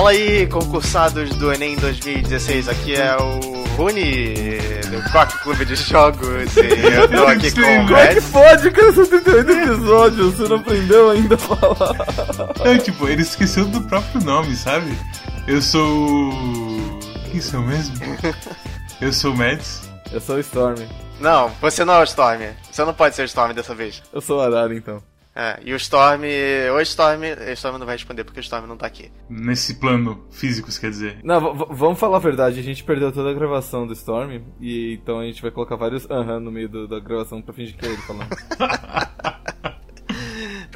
Fala aí, concursados do Enem 2016. Aqui é o Rune, do Coque Clube de Jogos. E eu tô aqui com o Como é que pode, cara? São 38 episódios, você não aprendeu ainda a falar. É, tipo, ele esqueceu do próprio nome, sabe? Eu sou. o- Quem sou eu mesmo? Eu sou o Mads. Eu sou o Storm. Não, você não é o Storm. Você não pode ser o Storm dessa vez. Eu sou o Arara, então. É, e o Storm. O Storm. O Storm não vai responder porque o Storm não tá aqui. Nesse plano físico, isso quer dizer. Não, vamos falar a verdade, a gente perdeu toda a gravação do Storm, e então a gente vai colocar vários aham no meio do- da gravação pra fingir que é ele falando.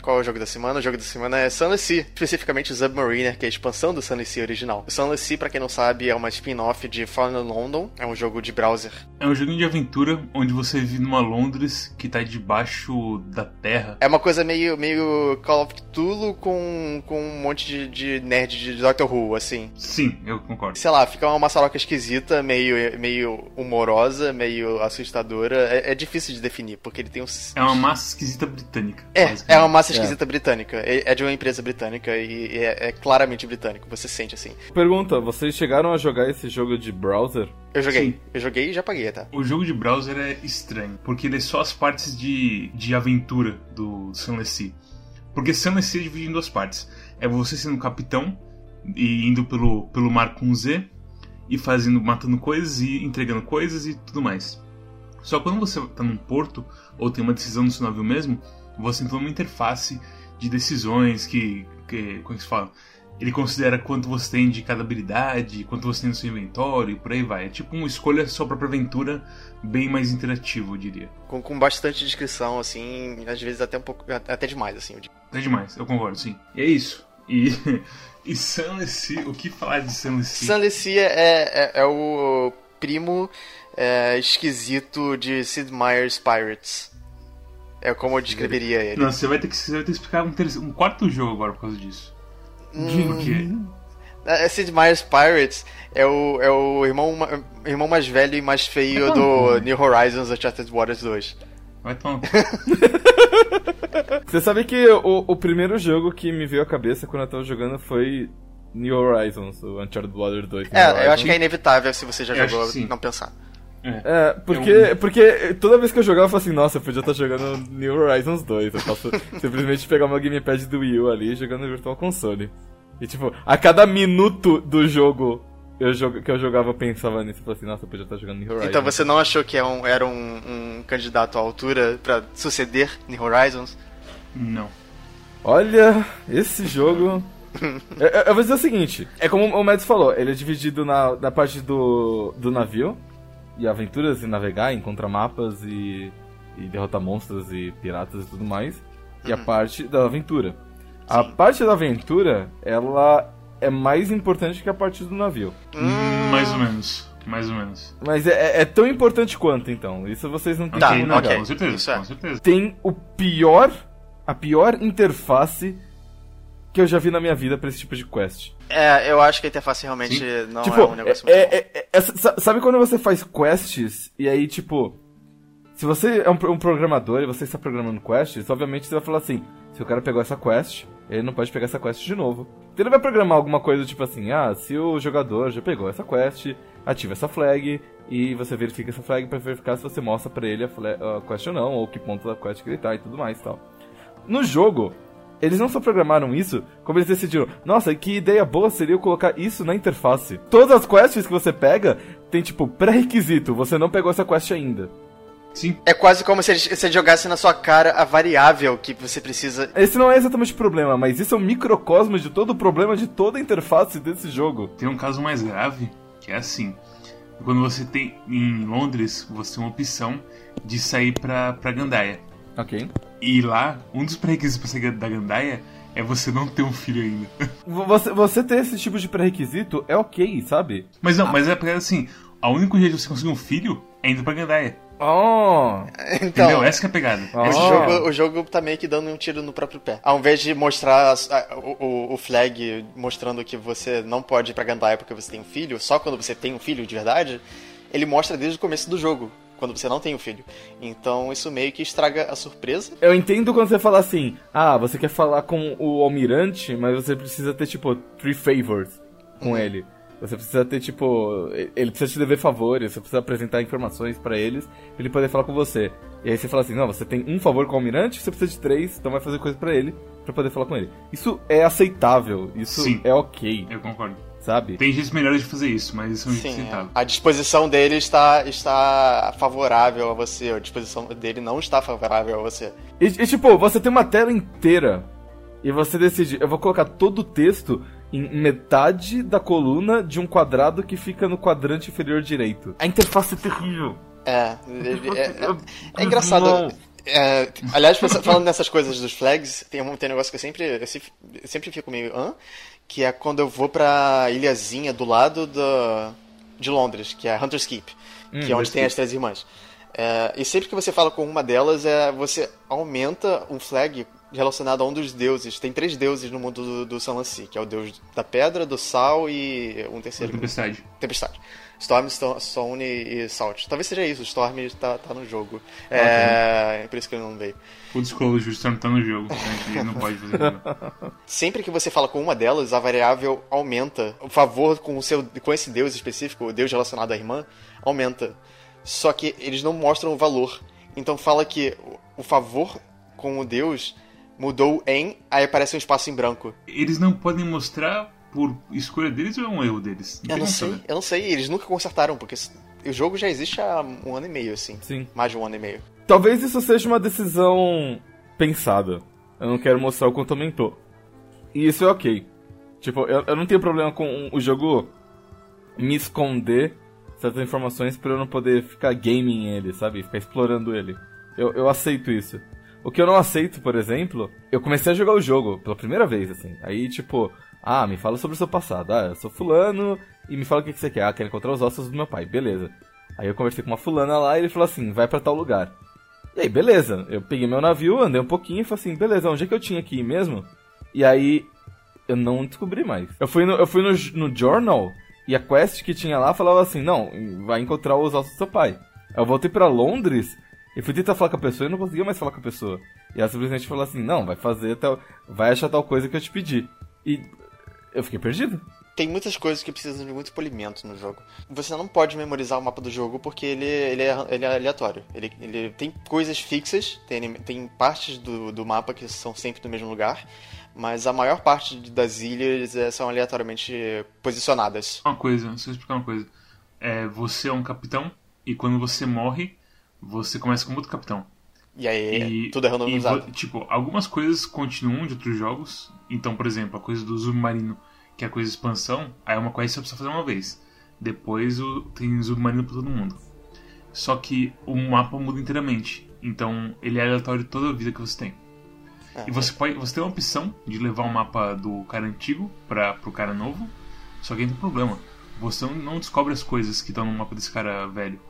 Qual é o jogo da semana? O jogo da semana é Sunless Sea, especificamente o Submariner, que é a expansão do Sunless Sea original. O Sunless Sea, pra quem não sabe, é uma spin-off de Fallen London, é um jogo de browser. É um joguinho de aventura onde você vive numa Londres que tá debaixo da terra. É uma coisa meio, meio Call of Cthulhu com, com um monte de, de nerd de Doctor Who, assim. Sim, eu concordo. Sei lá, fica uma maçaroca esquisita, meio, meio humorosa, meio assustadora. É, é difícil de definir, porque ele tem um... É uma massa esquisita britânica. É, é uma massa esquisita britânica. É, é de uma empresa britânica e, é, é claramente britânico. Você sente assim. Pergunta, vocês chegaram a jogar esse jogo de browser? Eu joguei. Sim. Eu joguei e já paguei, tá? O jogo de browser é estranho, porque ele é só as partes de, de aventura do Sunless Sea. Porque Sunless Sea é dividido em duas partes. É você sendo capitão e indo pelo, pelo mar com Z e fazendo, matando coisas e entregando coisas e tudo mais. Só quando você tá num porto ou tem uma decisão no seu navio mesmo, você entra numa interface de decisões que, que como é que se fala? Ele considera quanto você tem de cada habilidade, quanto você tem no seu inventório e por aí vai. É tipo uma escolha sua própria aventura, bem mais interativo, eu diria. Com, com bastante descrição, assim, às vezes até um pouco. Até demais, assim. eu digo. É demais, eu concordo, sim. E é isso. E, e Sunless Sea, o que falar de Sunless Sea? Sunless Sea é, é, é o primo é, esquisito de Sid Meier's Pirates. É como eu descreveria ele. Não, você vai ter que, você vai ter que explicar um, terceiro, um quarto jogo agora por causa disso. Por quê? É, Sid Meier's Pirates é o, é o irmão, irmão mais velho e mais feio do New Horizons Uncharted Waters 2. Vai tomar. Você sabe que o, o primeiro jogo que me veio à cabeça quando eu tava jogando foi New Horizons, o Uncharted Water 2. New É, eu Horizons. acho que é inevitável se você já Eu jogou não pensar. É, porque, porque toda vez que eu jogava eu falava assim, nossa, eu podia estar jogando New Horizons 2. Eu posso simplesmente pegar meu gamepad do Wii U ali e jogar no Virtual Console. E tipo, a cada minuto do jogo eu jogo, que eu jogava eu pensava nisso. Eu falava assim, nossa, eu podia estar jogando New Horizons. Então você não achou que é um- era um, um candidato à altura pra suceder New Horizons? Não. Olha, esse jogo. eu, eu- eu vou dizer o seguinte: é como o Mads falou, ele é dividido na, na parte do, do navio, e aventuras e navegar, encontrar mapas e, e derrotar monstros e piratas e tudo mais, e a parte da aventura. A Sim. parte da aventura, ela é mais importante que a parte do navio. Hum, mais ou menos. Mais ou menos. Mas é, é- tão importante quanto, então. Isso vocês não têm Tá, como ok, não, negar. com certeza, Isso é. com certeza. tem o pior, a pior interface que eu já vi na minha vida pra esse tipo de quest. É, eu acho que a interface realmente não tipo, é um negócio é- muito bom. é- é- sa- sabe quando você faz quests e aí, tipo, se você é um, um programador e você está programando quests, obviamente você vai falar assim, se o cara pegou essa quest, ele não pode pegar essa quest de novo. Então ele vai programar alguma coisa tipo assim, ah, se o jogador já pegou essa quest, ativa essa flag e você verifica essa flag pra verificar se você mostra pra ele a, fla- a quest ou não, ou que ponto da quest que ele tá e tudo mais e tal. No jogo, eles não só programaram isso, como eles decidiram, nossa, que ideia boa seria eu colocar isso na interface. Todas as quests que você pega tem tipo pré-requisito, você não pegou essa quest ainda. Sim. É quase como se ele, se ele jogasse na sua cara a variável que você precisa. Esse não é exatamente o problema, mas isso é um microcosmo de todo o problema de toda a interface desse jogo. Tem um caso mais grave, que é assim. Quando você tem em Londres, você tem uma opção de sair pra, pra Gandaia. Ok. E lá, um dos pré-requisitos pra sair da Gandaia é você não ter um filho ainda. Você, você ter esse tipo de pré-requisito é ok, sabe? Mas não, mas é porque assim, o único jeito de você conseguir um filho é indo pra Gandaia. Oh! Então, Entendeu? Essa que é a pegada. Ah. esse Oh. jogo, o jogo tá meio que dando um tiro no próprio pé. Ao invés de mostrar a- o, o- flag mostrando que você não pode ir pra Gandaya porque você tem um filho, só quando você tem um filho de verdade, ele mostra desde o começo do jogo. Quando você não tem um filho. Então isso meio que estraga a surpresa. Eu entendo quando você fala assim, ah, você quer falar com o almirante, mas você precisa ter, tipo, three favors. com uhum. ele. Você precisa ter, tipo. Ele precisa te dever favores, você precisa apresentar informações para eles pra ele poder falar com você. E aí você fala assim: não, você tem um favor com o almirante, você precisa de três, então vai fazer coisa para ele, para poder falar com ele. Isso é aceitável, isso Sim, é ok. Eu concordo. Sabe? Tem jeitos melhores de fazer isso, mas isso é Sim, aceitável. A disposição dele está, está favorável a você, a disposição dele não está favorável a você. E, e tipo, você tem uma tela inteira e você decide, eu vou colocar todo o texto em metade da coluna de um quadrado que fica no quadrante inferior direito. A interface é terrível. É, é, é, é engraçado. É, aliás, falando nessas coisas dos flags, tem um, tem um negócio que eu sempre, eu sempre fico meio. Hã? Que é quando eu vou pra ilhazinha do lado da, de Londres, que é Hunter's Keep, hum, que é onde tem as três irmãs. É, e sempre que você fala com uma delas, é, você aumenta um flag relacionado a um dos deuses. Tem três deuses no mundo do, do Sanlancy, que é o deus da pedra, do sal e um terceiro. Tempestade. Tempestade. Storm, Stone e Salt. Talvez seja isso, o Storm tá, tá no jogo. É, é por isso que ele não veio. O disclosure, o Storm tá no jogo. Ele não pode fazer nada. Sempre que você fala com uma delas, a variável aumenta. O favor com, o seu, com esse deus específico, o deus relacionado à irmã, aumenta. Só que eles não mostram o valor. Então fala que o favor com o deus mudou em, aí aparece um espaço em branco. Eles não podem mostrar por escolha deles ou é um erro deles? Não eu não sei, eu não sei, eles nunca consertaram, porque o jogo já existe há um ano e meio, assim. Sim. Mais de um ano e meio. Talvez isso seja uma decisão pensada. Eu não quero mostrar o quanto aumentou. E isso é ok. Tipo, eu, eu não tenho problema com o jogo me esconder certas informações para eu não poder ficar gaming ele, sabe? Ficar explorando ele. Eu, eu aceito isso. O que eu não aceito, por exemplo, eu comecei a jogar o jogo pela primeira vez, assim. Aí, tipo, ah, me fala sobre o seu passado. Ah, eu sou fulano e me fala o que, que você quer. Ah, quero encontrar os ossos do meu pai. Beleza. Aí eu conversei com uma fulana lá e ele falou assim, vai para tal lugar. E aí, beleza. Eu peguei meu navio, andei um pouquinho e falei assim, beleza, onde é que eu tinha ir mesmo? E aí, eu não descobri mais. Eu fui no, eu fui no, no journal e a quest que tinha lá falava assim, não, vai encontrar os ossos do seu pai. Eu voltei para Londres e fui tentar falar com a pessoa e não conseguia mais falar com a pessoa. E ela simplesmente falou assim: não, vai fazer tal. Vai achar tal coisa que eu te pedi. E eu fiquei perdido. Tem muitas coisas que precisam de muito polimento no jogo. Você não pode memorizar o mapa do jogo porque ele, ele, é, ele é aleatório. Ele, ele tem coisas fixas, tem, tem partes do, do mapa que são sempre no mesmo lugar, mas a maior parte das ilhas é, são aleatoriamente posicionadas. Uma coisa, deixa eu explicar uma coisa. É, você é um capitão e quando você morre, você começa como outro capitão. E aí, e, tudo é randomizado. E, tipo, algumas coisas continuam de outros jogos. Então, por exemplo, a coisa do submarino, que é a coisa de expansão, aí é uma coisa que você precisa fazer uma vez. Depois o, tem submarino pra todo mundo. Só que o mapa muda inteiramente. Então, ele é aleatório toda a vida que você tem. Ah, e você é. pode, você tem uma opção de levar o mapa do cara antigo para pro cara novo. Só que aí tem um problema. Você não descobre as coisas que estão no mapa desse cara velho.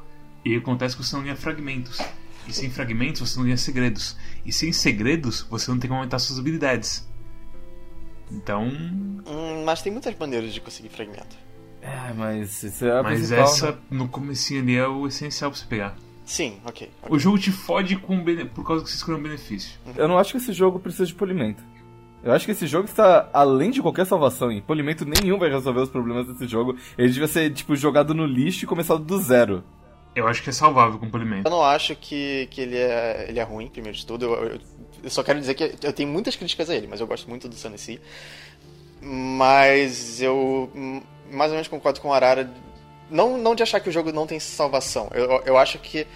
E acontece que você não ganha fragmentos. E sem fragmentos você não ganha segredos. E sem segredos você não tem como aumentar suas habilidades. Então. Hum, mas tem muitas maneiras de conseguir fragmento. É, mas isso é a Mas principal, essa né? no comecinho ali é o essencial pra você pegar. Sim, ok. okay. O jogo te fode com bene... por causa que você escolheu um benefício. Uhum. Eu não acho que esse jogo precisa de polimento. Eu acho que esse jogo está além de qualquer salvação, e polimento nenhum vai resolver os problemas desse jogo. Ele devia ser, tipo, jogado no lixo e começado do zero. Eu acho que é salvável com polimento. Eu não acho que, que ele, é, ele é ruim, primeiro de tudo. Eu, eu, eu, só quero dizer que eu tenho muitas críticas a ele, mas eu gosto muito do Sunny Mas eu mais ou menos concordo com o Arara. Não, não de achar que o jogo não tem salvação. Eu, eu acho que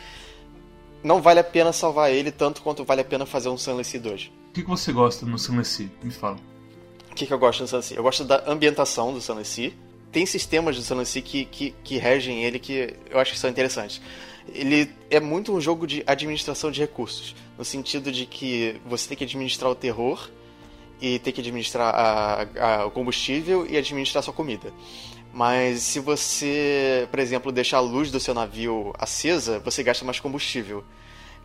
não vale a pena salvar ele tanto quanto vale a pena fazer um Sunless 2. O que, que você gosta no Sunless? Me fala. O que, que eu gosto no Sunless? Eu gosto da ambientação do Sunless tem sistemas do Silent que, que, que regem ele que eu acho que são interessantes. Ele é muito um jogo de administração de recursos, no sentido de que você tem que administrar o terror e tem que administrar a, a, o combustível e administrar a sua comida. Mas se você, por exemplo, deixar a luz do seu navio acesa, você gasta mais combustível.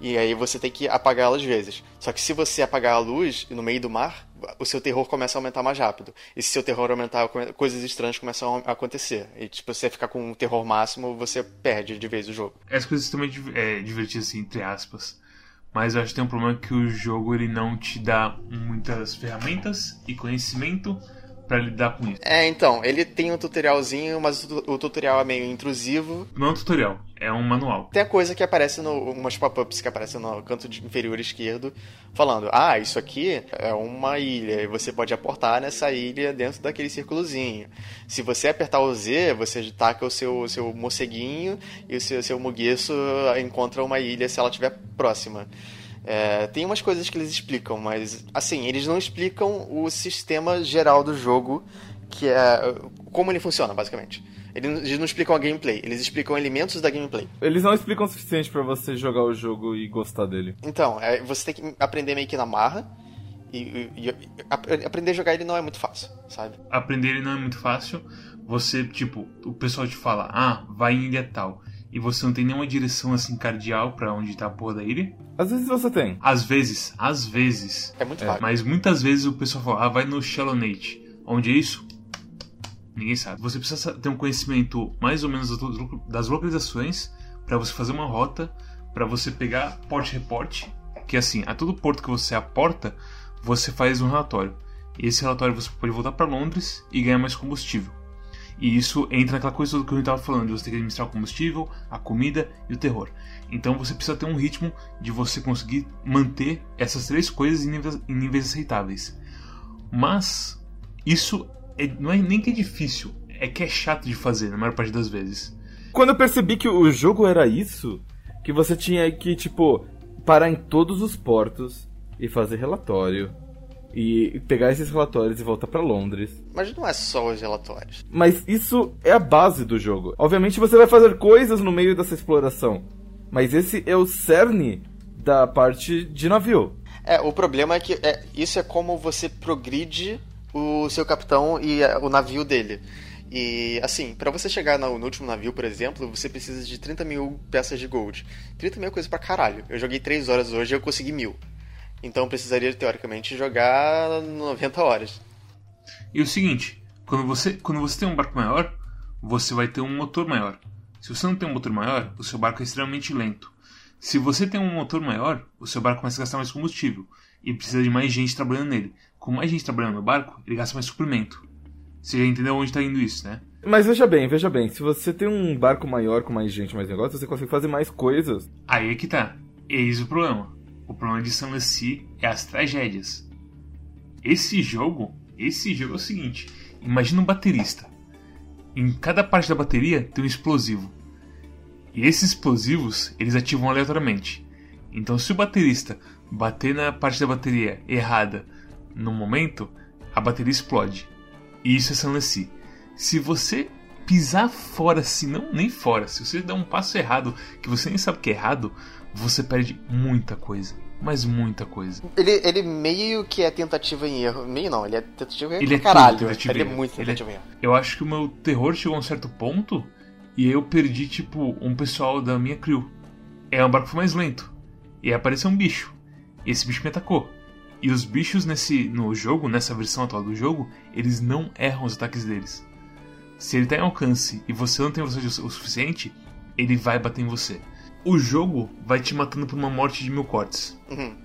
E aí você tem que apagá-la às vezes. Só que se você apagar a luz no meio do mar, o seu terror começa a aumentar mais rápido. E se seu terror aumentar, coisas estranhas começam a acontecer. E tipo, você ficar com um terror máximo, você perde de vez o jogo. As coisas também é, divertidas, assim, entre aspas. Mas eu acho que tem um problema que o jogo ele não te dá muitas ferramentas e conhecimento pra lidar com isso. É, então, ele tem um tutorialzinho, mas o, tutorial é meio intrusivo. Não é um tutorial, é um manual. Tem a coisa que aparece no. umas pop-ups que aparecem no canto inferior esquerdo, falando: Ah, isso aqui é uma ilha, e você pode aportar nessa ilha dentro daquele círculozinho. Se você apertar o Z, você taca o seu, seu morceguinho e o seu, seu mugueço encontra uma ilha se ela estiver próxima. É, tem umas coisas que eles explicam, mas assim, eles não explicam o sistema geral do jogo, que é como ele funciona, basicamente. Eles não explicam a gameplay, eles explicam elementos da gameplay. Eles não explicam o suficiente pra você jogar o jogo e gostar dele. Então, é, você tem que aprender meio que na marra. E, e- e- ap- aprender a jogar ele não é muito fácil, sabe? Aprender ele não é muito fácil. Você, tipo, o pessoal te fala, ah, vai em ilha tal. E você não tem nenhuma direção assim cardial pra onde tá a porra da ilha. Às vezes você tem. Às vezes, às vezes. É muito fácil. Mas muitas vezes o pessoal fala, ah, vai no Shallow Nate. Onde é isso? Ninguém sabe. Você precisa sa- ter um conhecimento mais ou menos das lo- das localizações pra você fazer uma rota, pra você pegar porte-reporte, que assim, a todo porto que você aporta, você faz um relatório. E esse relatório você pode voltar pra Londres e ganhar mais combustível. E isso entra naquela coisa toda que eu estava falando, de você ter que administrar o combustível, a comida e o terror. Então você precisa ter um ritmo de você conseguir manter essas três coisas em níveis, em níveis aceitáveis. Mas isso é- não é nem que é difícil, é que é chato de fazer na maior parte das vezes. Quando eu percebi que o jogo era isso, que você tinha que, tipo, parar em todos os portos e fazer relatório. E pegar esses relatórios e voltar pra Londres. Mas não é só os relatórios. Mas isso é a base do jogo. Obviamente você vai fazer coisas no meio dessa exploração. Mas esse é o cerne da parte de navio. É, o problema é que é, isso é como você progride o seu capitão e é, o navio dele. E, assim, pra você chegar no, no último navio, por exemplo, você precisa de 30 mil peças de gold. 30 mil é coisa pra caralho. Eu joguei 3 horas hoje e eu consegui mil. Então eu precisaria, teoricamente, jogar 90 horas. E o seguinte, quando você, quando você tem um barco maior, você vai ter um motor maior. Se você não tem um motor maior, o seu barco é extremamente lento. Se você tem um motor maior, o seu barco começa a gastar mais combustível e precisa de mais gente trabalhando nele. Com mais gente trabalhando no barco, ele gasta mais suprimento. Você já entendeu onde está indo isso, né? Mas veja bem, veja bem, se você tem um barco maior com mais gente, mais negócio, você consegue fazer mais coisas. Aí é que tá. Eis o problema. O problema de Sunless é as tragédias. Esse jogo, esse jogo é o seguinte: imagina um baterista. Em cada parte da bateria tem um explosivo. E esses explosivos, eles ativam aleatoriamente. Então, se o baterista bater na parte da bateria errada no momento, a bateria explode. E isso é Sunless Se você pisar fora, se não nem fora, se você der um passo errado que você nem sabe que é errado, você perde muita coisa. Mas muita coisa. Ele, ele meio que é tentativa em erro. Meio não, ele é tentativa em erro Ele é caralho. tentativa ele é erro. muito Ele é- tentativa em erro. Eu acho que o meu terror chegou a um certo ponto e aí eu perdi, tipo, um pessoal da minha crew. É um barco foi mais lento. E aí apareceu um bicho. E esse bicho me atacou. E os bichos nesse no jogo, nessa versão atual do jogo, eles não erram os ataques deles. Se ele tá em alcance e você não tem velocidade o suficiente, ele vai bater em você. O jogo vai te matando por uma morte de mil cortes. Uhum.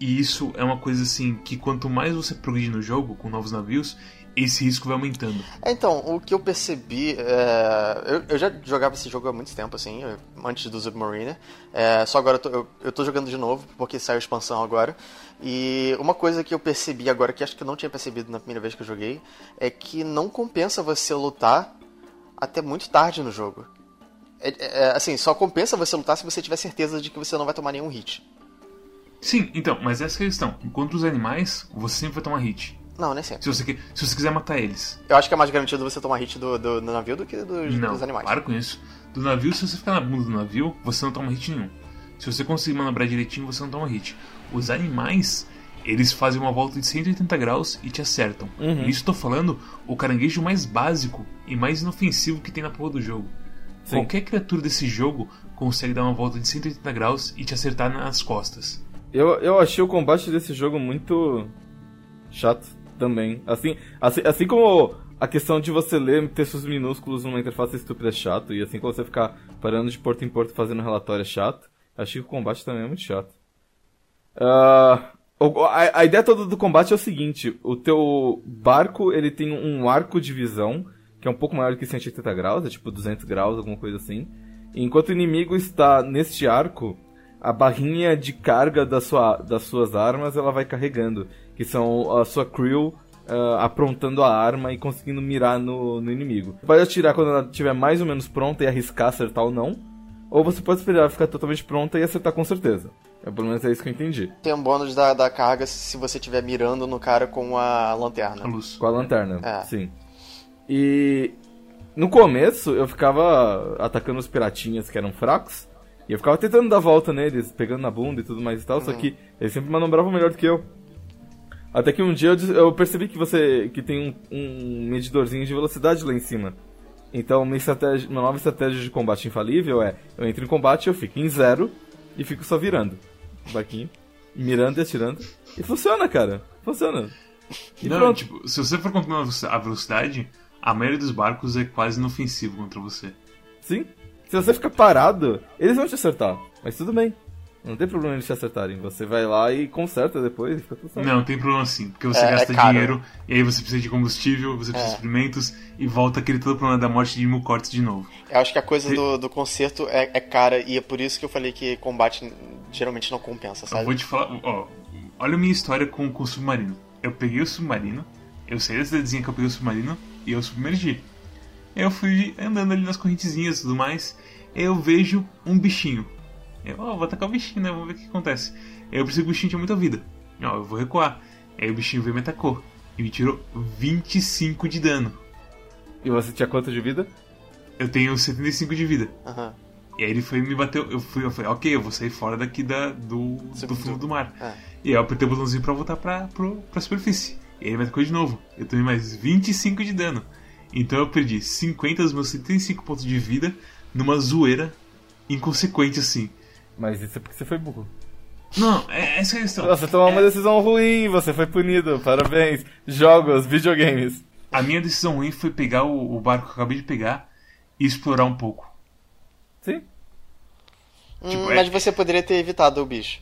E isso é uma coisa assim que quanto mais você progride no jogo com novos navios, esse risco vai aumentando. Então, o que eu percebi. é, eu, eu já jogava esse jogo há muito tempo, assim, antes do Submariner. É, só agora eu tô, eu, eu tô jogando de novo, porque saiu a expansão agora. E uma coisa que eu percebi agora, que acho que eu não tinha percebido na primeira vez que eu joguei, é que não compensa você lutar até muito tarde no jogo. É- é, assim, só compensa você lutar se você tiver certeza de que você não vai tomar nenhum hit. Sim, então, mas essa é a questão. Contra os animais, você sempre vai tomar hit. Não, nem sempre. Se você, se você quiser matar eles. Eu acho que é mais garantido você tomar hit do, do, do navio do que dos, não, dos animais. para com isso. Do navio, se você ficar na bunda do navio, você não toma hit nenhum. Se você conseguir manobrar direitinho, você não toma hit. Os animais, eles fazem uma volta de 180 graus e te acertam. Uhum. E isso tô falando o caranguejo mais básico e mais inofensivo que tem na porra do jogo. Sim. Qualquer criatura desse jogo consegue dar uma volta de 180 graus e te acertar nas costas. Eu, eu achei o combate desse jogo muito chato também. Assim, assim, assim como a questão de você ler textos minúsculos numa interface estúpida é chato, e assim como você ficar parando de porto em porto fazendo relatório é chato, achei que o combate também é muito chato. O- A, a ideia toda do combate é o seguinte: o teu barco ele tem um arco de visão que é um pouco maior que 180 graus, é tipo 200 graus, alguma coisa assim. E enquanto o inimigo está neste arco, a barrinha de carga da sua, das suas armas ela vai carregando, que são a sua crew ah, aprontando a arma e conseguindo mirar no, no inimigo. Você pode atirar quando ela estiver mais ou menos pronta e arriscar acertar ou não, ou você pode esperar ficar totalmente pronta e acertar com certeza. É, pelo menos é isso que eu entendi. Tem um bônus da, da carga se você estiver mirando no cara com a lanterna. A luz. Com a lanterna, É. sim. E no começo eu ficava atacando os piratinhas que eram fracos. E eu ficava tentando dar volta neles, pegando na bunda e tudo mais e tal, só que eles sempre manobravam melhor do que eu. Até que um dia eu, percebi que você que tem um, um medidorzinho de velocidade lá em cima. Então minha, estratégia, uma nova estratégia de combate infalível é eu entro em combate, eu fico em zero e fico só virando o barquinho, mirando e atirando. E funciona, cara. Funciona. E Não, pronto. tipo, se você for continuar a velocidade, a maioria dos barcos é quase inofensivo contra você. Sim. Se você ficar parado, eles vão te acertar. Mas tudo bem. Não tem problema eles te acertarem. Você vai lá e conserta depois e fica tudo certo. Não, tem problema sim, porque você É, é gasta caro. dinheiro, e aí você precisa de combustível, você precisa É. de experimentos, e volta aquele todo problema da morte de mil cortes de novo. Eu acho que a coisa do, do concerto é, é cara e é por isso que eu falei que combate geralmente não compensa, Eu sabe? vou te falar, ó, olha a minha história com, com o submarino. Eu peguei o submarino, eu saí da cidadezinha que eu peguei o submarino e eu submergi. Eu fui andando ali nas correntezinhas e tudo mais, eu vejo um bichinho. Eu, ó, vou atacar o bichinho, né? Vamos ver o que acontece. Aí eu percebi que o bichinho tinha muita vida. Ó, eu vou recuar. Aí o bichinho veio e me atacou. E me tirou 25 de dano. E você tinha quanto de vida? Eu tenho 75 de vida. Aham. E aí ele foi e me bateu. Eu fui, eu falei, ok, eu vou sair fora daqui da, do, do fundo do mar. É. E aí eu apertei o botãozinho pra voltar pra, pro, pra superfície. E aí ele me atacou de novo. Eu tomei mais 25 de dano. Então eu perdi 50 dos meus 75 pontos de vida numa zoeira inconsequente assim. Mas isso é porque você foi burro. Não, é, essa é a questão. Você tomou uma decisão ruim, você foi punido. Parabéns. Jogos, videogames. A minha decisão ruim foi pegar o, o barco que eu acabei de pegar e explorar um pouco. Sim. Hum, é- Mas você poderia ter evitado o bicho.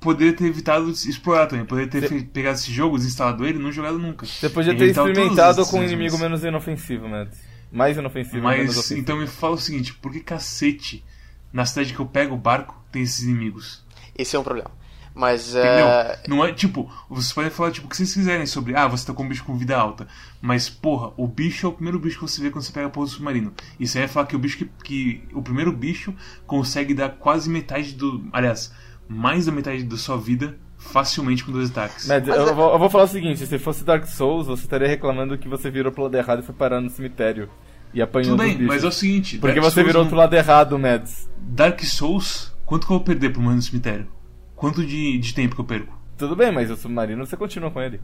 Poderia ter evitado explorar também. Poderia ter fe- pegado esse jogo, desinstalado ele e não jogado nunca. Você podia ter experimentado com um inimigo menos inofensivo, Mads. Mais inofensivo, menos Mas ofensivo. então me fala o seguinte, por que cacete na cidade que eu pego o barco tem esses inimigos? Esse é um problema. Mas é. Não é tipo, vocês podem falar tipo o que vocês quiserem sobre, ah, você tá com um bicho com vida alta. Mas, porra, o bicho é o primeiro bicho que você vê quando você pega a porra do submarino. E você vai falar que o bicho que, que. O primeiro bicho consegue dar quase metade do. Aliás, mais da metade da sua vida facilmente com dois ataques. Mads, Mas eu, é- vou, eu vou falar o seguinte: se fosse Dark Souls, você estaria reclamando que você virou pro lado errado e foi parar no cemitério. E apanhou Tudo bem, mas é o seguinte. Porque Dark você Souls virou não- pro lado errado, Mads. Dark Souls, quanto que eu vou perder pra morrer no cemitério? Quanto de, de tempo que eu perco? Tudo bem, mas o submarino você continua com ele.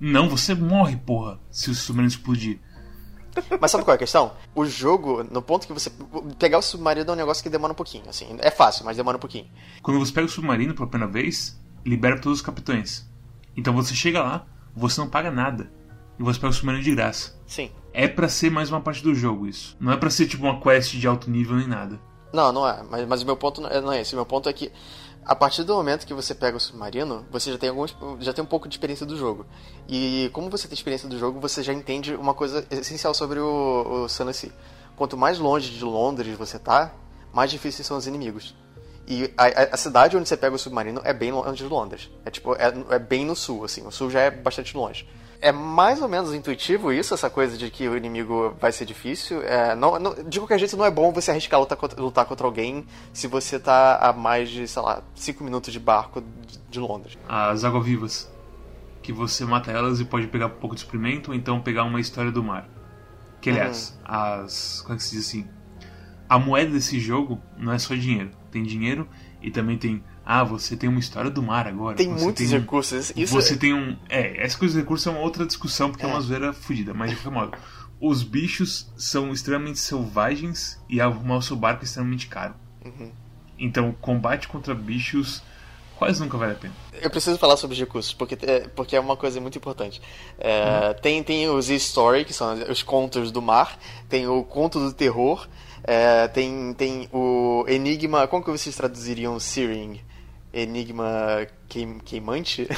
Não, você morre, porra, se o submarino explodir. Mas sabe qual é a questão? O jogo, no ponto que você. Pegar o submarino é um negócio que demora um pouquinho, assim. É fácil, mas demora um pouquinho. Quando você pega o submarino pela primeira vez, libera todos os capitães. Então você chega lá, você não paga nada. E você pega o submarino de graça. Sim. É pra ser mais uma parte do jogo isso. Não é pra ser tipo uma quest de alto nível nem nada. Não, não é. Mas, mas o meu ponto não é, não é esse. O meu ponto é que a partir do momento que você pega o submarino, você já tem alguns, já tem um pouco de experiência do jogo. E como você tem experiência do jogo, você já entende uma coisa essencial sobre o, o Sea. Quanto mais longe de Londres você tá, mais difíceis são os inimigos. E a- a cidade onde você pega o submarino é bem longe de Londres. É tipo, é, é bem no sul, assim. O sul já é bastante longe. É mais ou menos intuitivo isso, essa coisa de que o inimigo vai ser difícil. É, não, não- de qualquer jeito, não é bom você arriscar lutar contra, lutar contra alguém se você tá a mais de, sei lá, 5 minutos de barco de, de Londres. As água-vivas. Que você mata elas e pode pegar um pouco de experimento ou então pegar uma história do mar. Que aliás, as. Como é que se diz assim? A moeda desse jogo não é só dinheiro. Tem dinheiro e também tem. Ah, você tem uma história do mar agora. Tem você muitos tem um- recursos. Isso você tem um. É, essa coisa de recurso é uma outra discussão, porque é, uma zoeira fodida, mas de qualquer modo. Os bichos são extremamente selvagens e arrumar o seu barco é extremamente caro. Uhum. Então, combate contra bichos quase nunca vale a pena. Eu preciso falar sobre os recursos, porque é, porque é uma coisa muito importante. É, tem, tem os story que são os contos do mar, tem o conto do terror, é, tem, tem o enigma. Como que vocês traduziriam Searing? Enigma queim, queimante?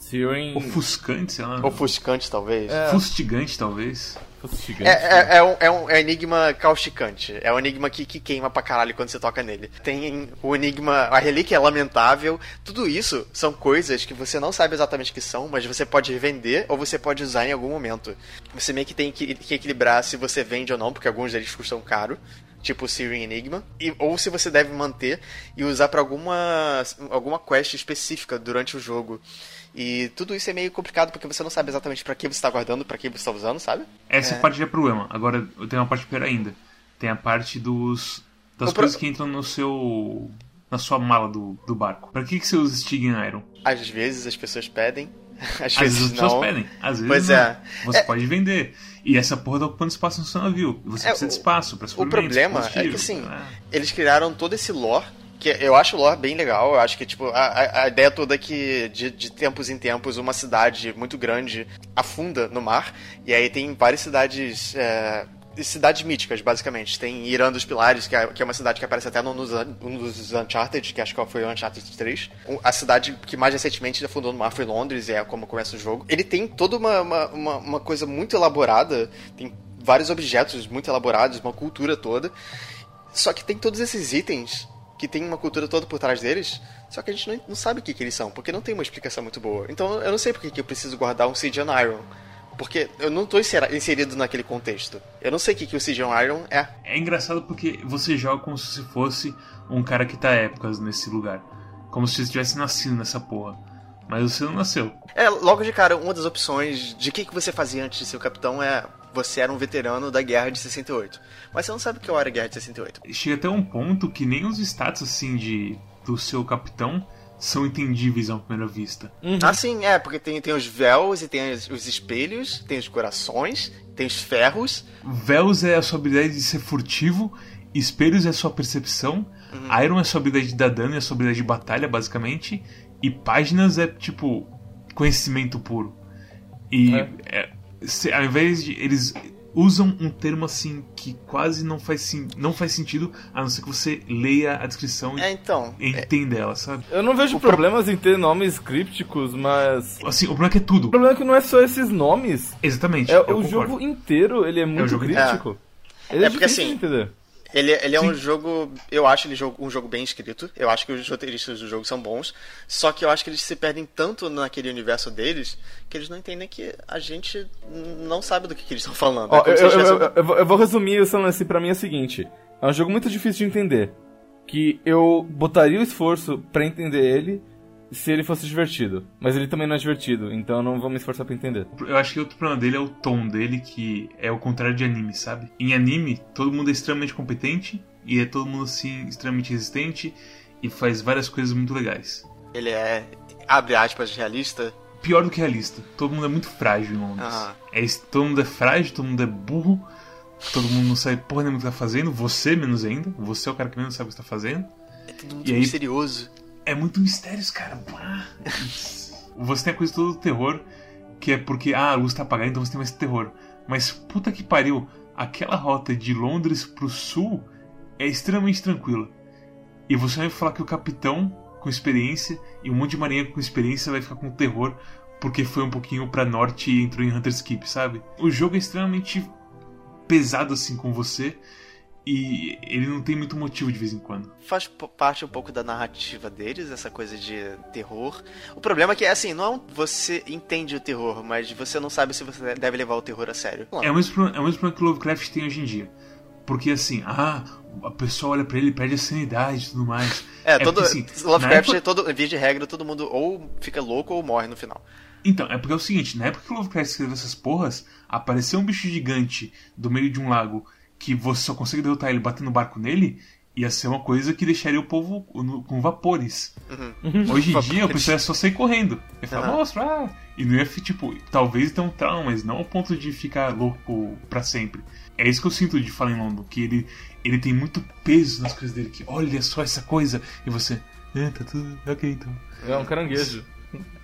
Siren... Ofuscante, sei lá. Ofuscante, talvez. É. Fustigante, talvez. Fustigante. É, é, é um, é, um, é um enigma causticante. É um enigma que, que queima pra caralho quando você toca nele. Tem o enigma. A relíquia é lamentável. Tudo isso são coisas que você não sabe exatamente o que são, mas você pode vender ou você pode usar em algum momento. Você meio que tem que, que equilibrar se você vende ou não, porque alguns deles custam caro. Tipo o Siren Enigma, e, ou se você deve manter e usar pra alguma, alguma quest específica durante o jogo. E tudo isso é meio complicado porque você não sabe exatamente pra que você tá guardando, pra que você tá usando, sabe? Essa É. parte já é problema. Agora tem uma parte pior ainda. Tem a parte dos. das O pro- coisas que entram no seu. na sua mala do, do barco. Pra que, que você usa Stigen Iron? Às vezes as pessoas pedem, às, Às vezes, vezes as pessoas não. pedem, às vezes Pois não. é. Você É. pode vender. E essa porra tá ocupando espaço no seu navio. E você É, precisa de espaço pra O problema é que assim, né? eles criaram todo esse lore, que eu acho o lore bem legal, eu acho que tipo, a, a- a ideia toda é que de, de tempos em tempos uma cidade muito grande afunda no mar, e aí tem várias cidades. é, cidades míticas, basicamente. Tem Irã dos Pilares, que é, que é uma cidade que aparece até no, nos, um dos Uncharted, que acho que foi o Uncharted 3. O- A cidade que mais recentemente afundou no mar foi Londres, e é como começa o jogo. Ele tem toda uma, uma, uma, uma coisa muito elaborada, tem vários objetos muito elaborados, uma cultura toda. Só que tem todos esses itens que tem uma cultura toda por trás deles, só que a gente não, não sabe o que, que eles são, porque não tem uma explicação muito boa. Então eu não sei por que, eu preciso guardar um Sidian Iron. Porque eu não tô inserido naquele contexto. Eu não sei o que, que o Sidian Iron é. É engraçado porque você joga como se fosse um cara que tá épocas nesse lugar. Como se você tivesse nascido nessa porra. Mas você não nasceu. É, logo de cara, uma das opções de que, que você fazia antes de ser o capitão é você era um veterano da Guerra de 68. Mas você não sabe o que era a Guerra de 68. Chega até um ponto que nem os status assim de do seu capitão são entendíveis à primeira vista. Ah, sim, é, porque tem, tem os véus e tem os, os espelhos, tem os corações, tem os ferros. Véus é a sua habilidade de ser furtivo, espelhos é a sua percepção, Iron é a sua habilidade de dar dano e a sua habilidade de batalha, basicamente, e páginas é tipo conhecimento puro. E É. é, se- ao invés de. Eles usam um termo assim que quase não faz, sim- não faz sentido, a não ser que você leia a descrição e É, então. é- entenda ela, sabe? Eu não vejo O pro- problemas em ter nomes crípticos, mas. Assim, o problema é que é tudo. O problema é que não é só esses nomes. Exatamente. É, eu o concordo. jogo inteiro, ele é muito jogo crítico. Ele é, É porque, difícil assim, de entender. Ele, ele é um jogo. Eu acho ele um jogo bem escrito. Eu acho que os roteiristas do jogo são bons. Só que eu acho que eles se perdem tanto naquele universo deles que eles não entendem que a gente não sabe do que, que eles estão falando. Ó, É eu, eu, eu, eu vou- eu vou resumir o Sunless pra mim é o seguinte: é um jogo muito difícil de entender. Que eu botaria o esforço pra entender ele se ele fosse divertido. Mas ele também não é divertido, então eu não vou me esforçar pra entender. Eu acho que outro problema dele é o tom dele, que é o contrário de anime, sabe? Em anime, todo mundo é extremamente competente e é todo mundo assim extremamente resistente e faz várias coisas muito legais. Ele é, abre aspas, realista. Pior do que realista, todo mundo é muito frágil em Londres. Aham. É, isso, todo mundo é frágil, todo mundo é burro, todo mundo não sabe porra nenhuma o que tá fazendo, você menos ainda, você é o cara que menos sabe o que tá fazendo. É tudo muito E aí- misterioso. É muito mistérios, cara. Você tem a coisa toda do terror, que é porque ah, a luz tá apagada, então você tem mais terror. Mas puta que pariu, aquela rota de Londres pro sul é extremamente tranquila. E você vai falar que o capitão com experiência e um monte de marinheiro com experiência vai ficar com terror porque foi um pouquinho pra norte e entrou em Hunter's Keep, sabe? O jogo é extremamente pesado assim com você e ele não tem muito motivo de vez em quando. Faz parte um pouco da narrativa deles, essa coisa de terror. O problema é que, assim, não é um- você entende o terror, mas você não sabe se você deve levar o terror a sério. É o mesmo, é o mesmo problema que o Lovecraft tem hoje em dia. Porque assim, ah, a pessoa olha pra ele e perde a sanidade e tudo mais. É, todo. porque, assim, Lovecraft, época- todo, via de regra, todo mundo ou fica louco ou morre no final. Então, é porque é o seguinte, na época que o Lovecraft escreveu essas porras, apareceu um bicho gigante do meio de um lago que você só consegue derrotar ele batendo o barco nele, ia ser uma coisa que deixaria o povo no- com vapores. Hoje em dia, o pessoal ia só sair correndo. Ia falar, Aham. monstro, ah! E não ia, tipo, talvez ter um trauma, mas não ao ponto de ficar louco pra sempre. É isso que eu sinto de Fallen London, que ele, ele tem muito peso nas coisas dele, que olha só essa coisa, e você, ah, tá tudo, ok então. É um caranguejo.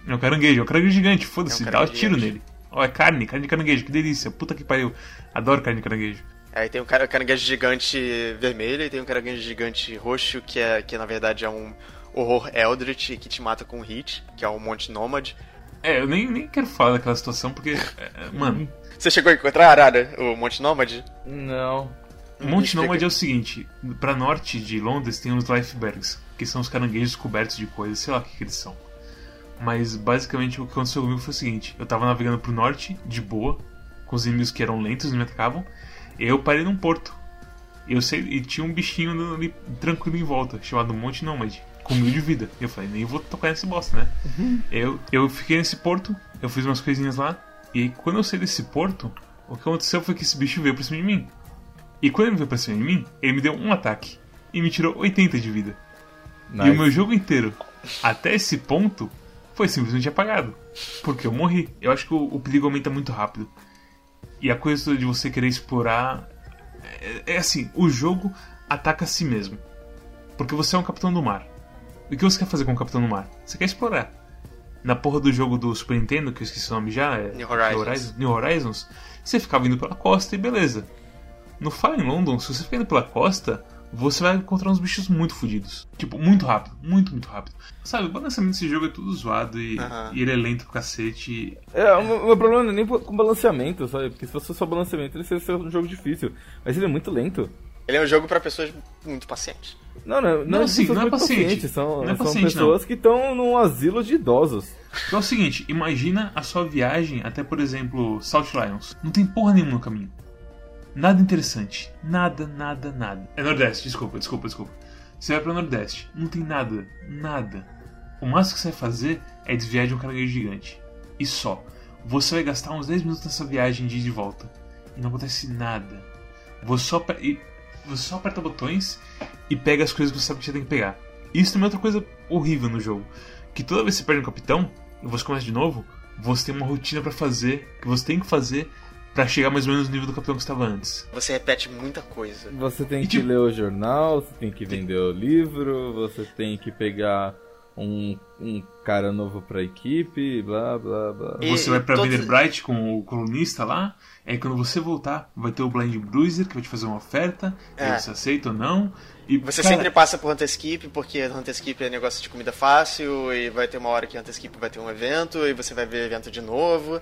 É um caranguejo, é um caranguejo gigante, foda-se, É um dá um tiro nele. Ó, é carne, carne de caranguejo, que delícia, puta que pariu. Adoro carne de caranguejo. Aí tem o cara- caranguejo gigante vermelho e tem o caranguejo gigante roxo, que, é, que na verdade é um horror Eldritch que te mata com hit, que é um monte nômade. É, eu nem, nem quero falar daquela situação porque. é, mano, Você chegou a encontrar, Arara, o Monte Nômade? Não. Monte Explica. Nômade é o seguinte: pra norte de Londres tem os Lifebergs, que são os caranguejos cobertos de coisas, sei lá o que, que eles são. Mas basicamente o que aconteceu comigo foi o seguinte: eu tava navegando pro norte, de boa, com os inimigos que eram lentos e não me atacavam, e eu parei num porto. Eu sei, e tinha um bichinho ali tranquilo em volta, chamado Monte Nômade, com mil de vida. Eu falei, nem vou tocar nesse bosta, né? Eu, eu fiquei nesse porto, eu fiz umas coisinhas lá, e aí, quando eu saí desse porto, o que aconteceu foi que esse bicho veio pra cima de mim. E quando ele veio pra cima de mim, ele me deu um ataque e me tirou 80 de vida. E o meu jogo inteiro, até esse ponto, foi simplesmente apagado. Porque eu morri. Eu acho que o, o perigo aumenta muito rápido. E a coisa de você querer explorar. É, é assim: o jogo ataca a si mesmo. Porque você é um capitão do mar. E o que você quer fazer com o capitão do mar? Você quer explorar. Na porra do jogo do Super Nintendo, que eu esqueci o nome já, é New Horizons. New Horizons, você ficava indo pela costa e beleza. No Fire in London, se você ficar indo pela costa, você vai encontrar uns bichos muito fodidos. Tipo, muito rápido, muito, muito rápido. Sabe, o balanceamento desse jogo é tudo zoado e, Aham. e ele é lento pro cacete. É, o meu, meu problema não é nem com balanceamento, sabe? Porque se fosse só balanceamento, ele seria ser um jogo difícil. Mas ele é muito lento. Ele é um jogo pra pessoas muito pacientes. Não, não, não, Não, é sim, não é muito paciente. pacientes, São, Não é são paciente, pessoas que estão num asilo de idosos. Então é o seguinte, imagina a sua viagem até, por exemplo, South Lions. Não tem porra nenhuma no caminho. Nada interessante. Nada, nada, nada. É Nordeste, desculpa, desculpa, desculpa. Você vai pra Nordeste, não tem nada, nada. O máximo que você vai fazer é desviar de um caranguejo gigante. E só. Você vai gastar uns 10 minutos nessa viagem de ir de volta. E não acontece nada. Você só, e- você só aperta botões e pega as coisas que você sabe que você tem que pegar. Isso também é outra coisa horrível no jogo. Que toda vez que você perde um capitão, e você começa de novo, você tem uma rotina pra fazer, que você tem que fazer pra chegar mais ou menos no nível do capitão que estava antes. Você repete muita coisa. Você tem E que tipo- ler o jornal, você tem que vender o livro, você tem que pegar um, um cara novo pra equipe, blá blá blá. E- você vai pra todos- Vender Bright com o colunista lá, aí quando você voltar, vai ter o Blind Bruiser que vai te fazer uma oferta, É. você aceita ou não. E, Você cara, sempre passa por Hunter Skip, porque Hunter Skip é negócio de comida fácil, e vai ter uma hora que Hunter Skip vai ter um evento, e você vai ver o evento de novo.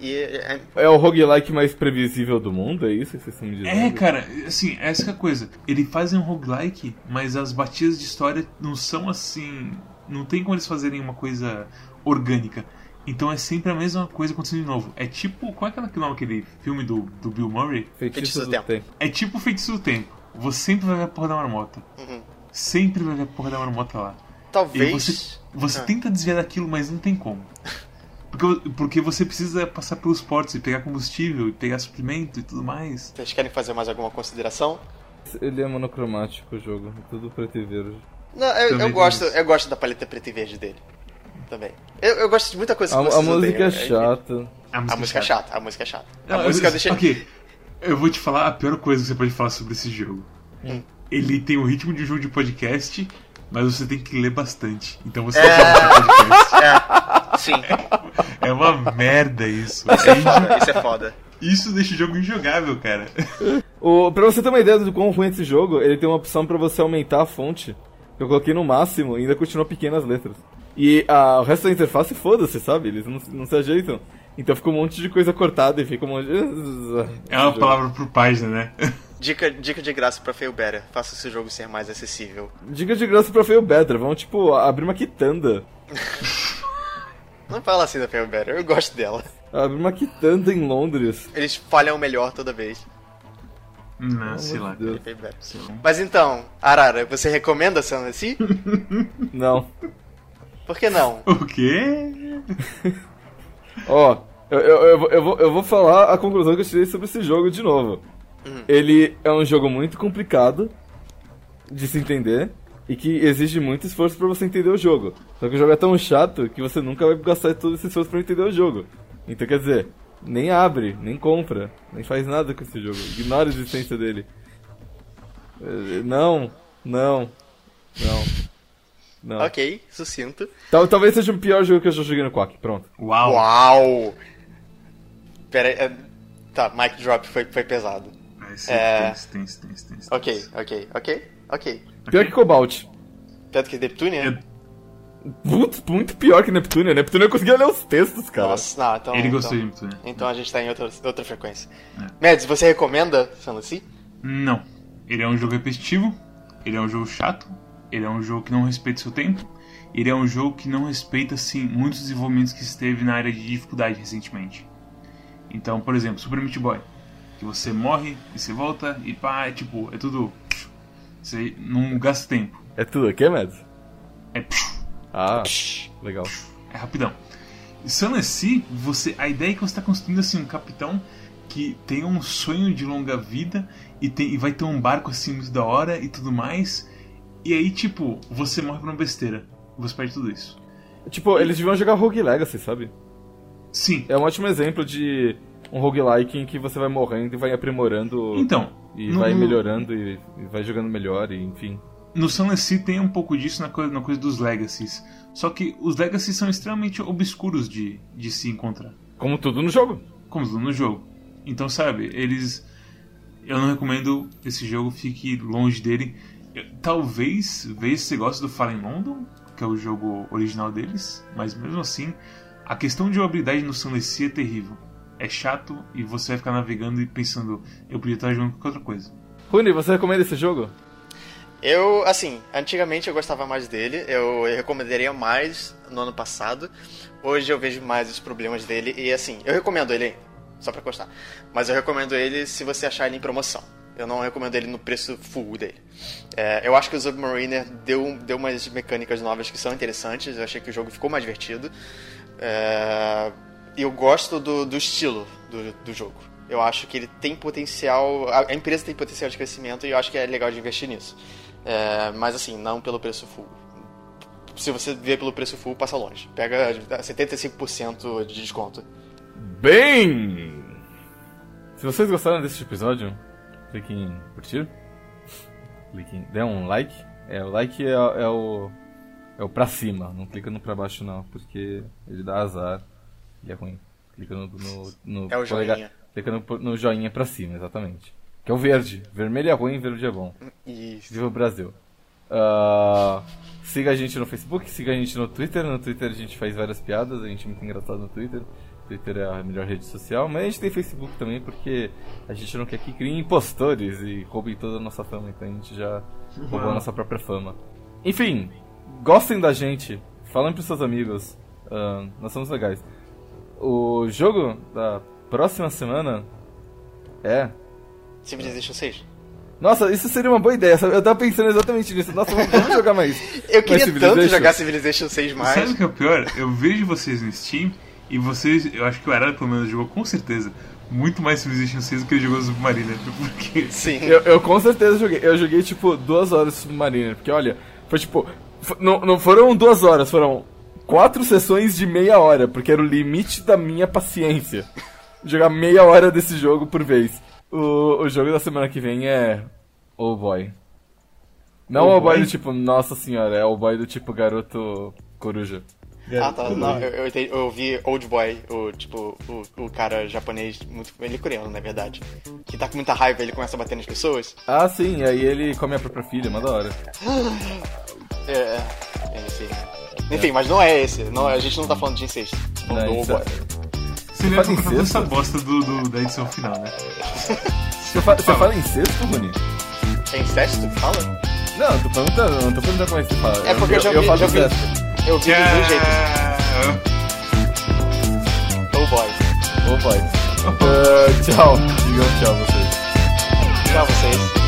E é- É o roguelike mais previsível do mundo, é isso que vocês estão me dizendo? É, cara, assim, essa que é a coisa. Ele fazem um roguelike, mas as batidas de história não são assim. Não tem como eles fazerem uma coisa orgânica. Então é sempre a mesma coisa acontecendo de novo. É tipo. Qual é aquele nome aquele filme do, do Bill Murray? Feitiço Feitiço do do Tempo. tempo. É tipo o feitiço do tempo. Você sempre vai ver a porra da marmota. Uhum. Sempre vai ver a porra da marmota lá. E Talvez. você, você Ah. tenta desviar daquilo, mas não tem como. Porque, porque você precisa passar pelos portos e pegar combustível e pegar suprimento e tudo mais. Vocês querem fazer mais alguma consideração? Ele é monocromático o jogo, é tudo preto e verde. Não, eu, eu gosto, isso. eu gosto da paleta preta e verde dele. Também. Eu, eu gosto de muita coisa A, que a vocês música é odeiam, chata. A música é chata, a música é chata. Não, A música eu, deixa. Ok, eu vou te falar a pior coisa que você pode falar sobre esse jogo. Hum. Ele tem o ritmo de um jogo de podcast, mas você tem que ler bastante. Então você É. não fazer podcast. É, sim. É uma merda isso. Isso é foda. Isso é foda. Isso deixa o jogo injogável, cara. O, pra você ter uma ideia do quão ruim é esse jogo, ele tem uma opção pra você aumentar a fonte. Eu coloquei no máximo e ainda continua pequenas letras. E a, o resto da interface, foda-se, sabe? Eles não, não se ajeitam. Então fica um monte de coisa cortada e fica um monte de... É uma palavra por página, né? Dica, dica de graça pra Fail Better. Faça esse jogo ser mais acessível. Dica de graça pra Fail Better. Vamos, tipo, abrir uma quitanda. Não fala assim da Fail Better, eu gosto dela. Abrir uma quitanda em Londres. Eles falham melhor toda vez. Não, sei lá. Deus. Mas então, Arara, você recomenda Sanessy? Não. Por que não? O quê? Ó, eu, eu, eu, vou- eu, vou, eu vou falar a conclusão que eu tirei sobre esse jogo de novo. Uhum. Ele é um jogo muito complicado de se entender e que exige muito esforço pra você entender o jogo. Só que o jogo é tão chato que você nunca vai gastar todo esse esforço pra entender o jogo. Então quer dizer, nem abre, nem compra, nem faz nada com esse jogo. Ignora a existência dele. Eh, Não, não, não. Não. Ok, sucinto. Tal- talvez seja o pior jogo que eu já joguei no Quack. Pronto. Uau! Uau! Pera aí. é- Tá, mic drop foi, foi pesado. Esse É. tenso, tenso, tenso, Ok, ok, ok, ok. Pior que Cobalt. Tanto que Neptunia? Eu- Muito, muito pior que Neptune. Neptune eu conseguia ler os textos, cara. Nossa, não, então. Ele então, gostou de Neptune. Então a gente tá em outra, outra frequência. É. Mads, você recomenda Fantasy? Não. Ele é um jogo repetitivo, ele é um jogo chato, ele é um jogo que não respeita seu tempo, ele é um jogo que não respeita, assim, muitos desenvolvimentos que esteve na área de dificuldade recentemente. Então, por exemplo, Super Meat Boy. Que você morre e você volta e pá, é tipo, é tudo. Você não gasta tempo. É tudo aqui, Mads? É, Ah, legal. é rapidão. Sunless você, a ideia é que você está construindo assim um capitão que tem um sonho de longa vida e, tem, e vai ter um barco assim muito da hora e tudo mais. E aí, tipo, você morre por uma besteira. Você perde tudo isso. Tipo, eles deviam jogar Rogue Legacy, sabe? Sim. É um ótimo exemplo de um roguelike em que você vai morrendo e vai aprimorando Então, e no- vai melhorando e, e vai jogando melhor e enfim. No Sunless Sea tem um pouco disso na coisa, na coisa dos Legacies. Só que os Legacies são extremamente obscuros de, de se encontrar. Como tudo no jogo. como tudo no jogo. Então, sabe, eles. Eu não recomendo esse jogo, fique longe dele. Eu- Talvez, veja se gosta do Fallen London, que é o jogo original deles, mas mesmo assim, a questão de jogabilidade no Sunless Sea é terrível. É chato e você vai ficar navegando e pensando, eu podia estar jogando qualquer outra coisa. Rune, você recomenda esse jogo? Eu, assim, antigamente eu gostava mais dele, eu recomendaria mais no ano passado. Hoje eu vejo mais os problemas dele e, assim, eu recomendo ele só pra constar. Mas eu recomendo ele se você achar ele em promoção. Eu não recomendo ele no preço full dele. É, eu acho que o Submariner deu, deu umas mecânicas novas que são interessantes, eu achei que o jogo ficou mais divertido. É, eu gosto do, do estilo do, do jogo. Eu acho que ele tem potencial. A empresa tem potencial de crescimento e eu acho que é legal de investir nisso. É, mas assim, não pelo preço full. Se você vê pelo preço full, passa longe. Pega 75% de desconto. Bem! Se vocês gostaram desse episódio, cliquem em curtir. Cliquem, dê um like. É, o like é, é o. É o pra cima, não clica no pra baixo não, porque ele dá azar e é ruim. Clica no. no, no É o polegar- joinha. Clica no, no joinha pra cima, exatamente. Que é o verde. Vermelho é ruim, verde é bom. Isso. Viva o Brasil. Ah, siga a gente no Facebook, siga a gente no Twitter. No Twitter a gente faz várias piadas, a gente é muito engraçado no Twitter. Twitter é a melhor rede social, mas a gente tem Facebook também porque a gente não quer que criem impostores e roubem toda a nossa fama, então a gente já roubou a nossa própria fama. Enfim, gostem da gente, falem pros seus amigos, ah, nós somos legais. O jogo da próxima semana é Civilization 6. nossa, isso seria uma boa ideia. sabe? Eu tava pensando exatamente nisso. Nossa, vamos, jogar mais. Eu mais queria tanto Civilization. jogar Civilization 6 Sabe mais. o que é o pior? Eu vejo vocês no Steam e vocês, eu acho que o Arara pelo menos jogou com certeza muito mais Civilization 6 do que ele jogou Submariner. Porque Sim. Eu, eu com certeza joguei. Eu joguei tipo duas horas de Submariner. Porque olha, foi tipo. Não, não foram duas horas, foram quatro sessões de meia hora. Porque era o limite da minha paciência. Jogar meia hora desse jogo por vez. O, o jogo da semana que vem é. Oh boy. Não Oh oh boy boy? do tipo, nossa senhora, é o boy do tipo garoto coruja. Ah, tá. Não, eu, eu, eu vi Old Boy, o tipo, o, o cara japonês, muito, ele é coreano, na verdade. Que tá com muita raiva, ele começa a bater nas pessoas. Ah, sim, aí ele come a própria filha, mó da hora. É, é, é esse. Enfim, mas não é esse. Não, a gente não tá falando de incesto. Falando Não, do Old isso é- Boy. Você lembra toda incesto? essa bosta do, do- da edição final, né? Você, fa você fala incesto, Rony? É incesto que fala? Não, eu tô perguntando, não tô perguntando como é que você fala. É porque eu já vi, falo já vi. Eu vi dos dois jeitos. Ah, Oh boy. Ô, pai. Ah, tchau. Digam tchau vocês. Tchau, vocês.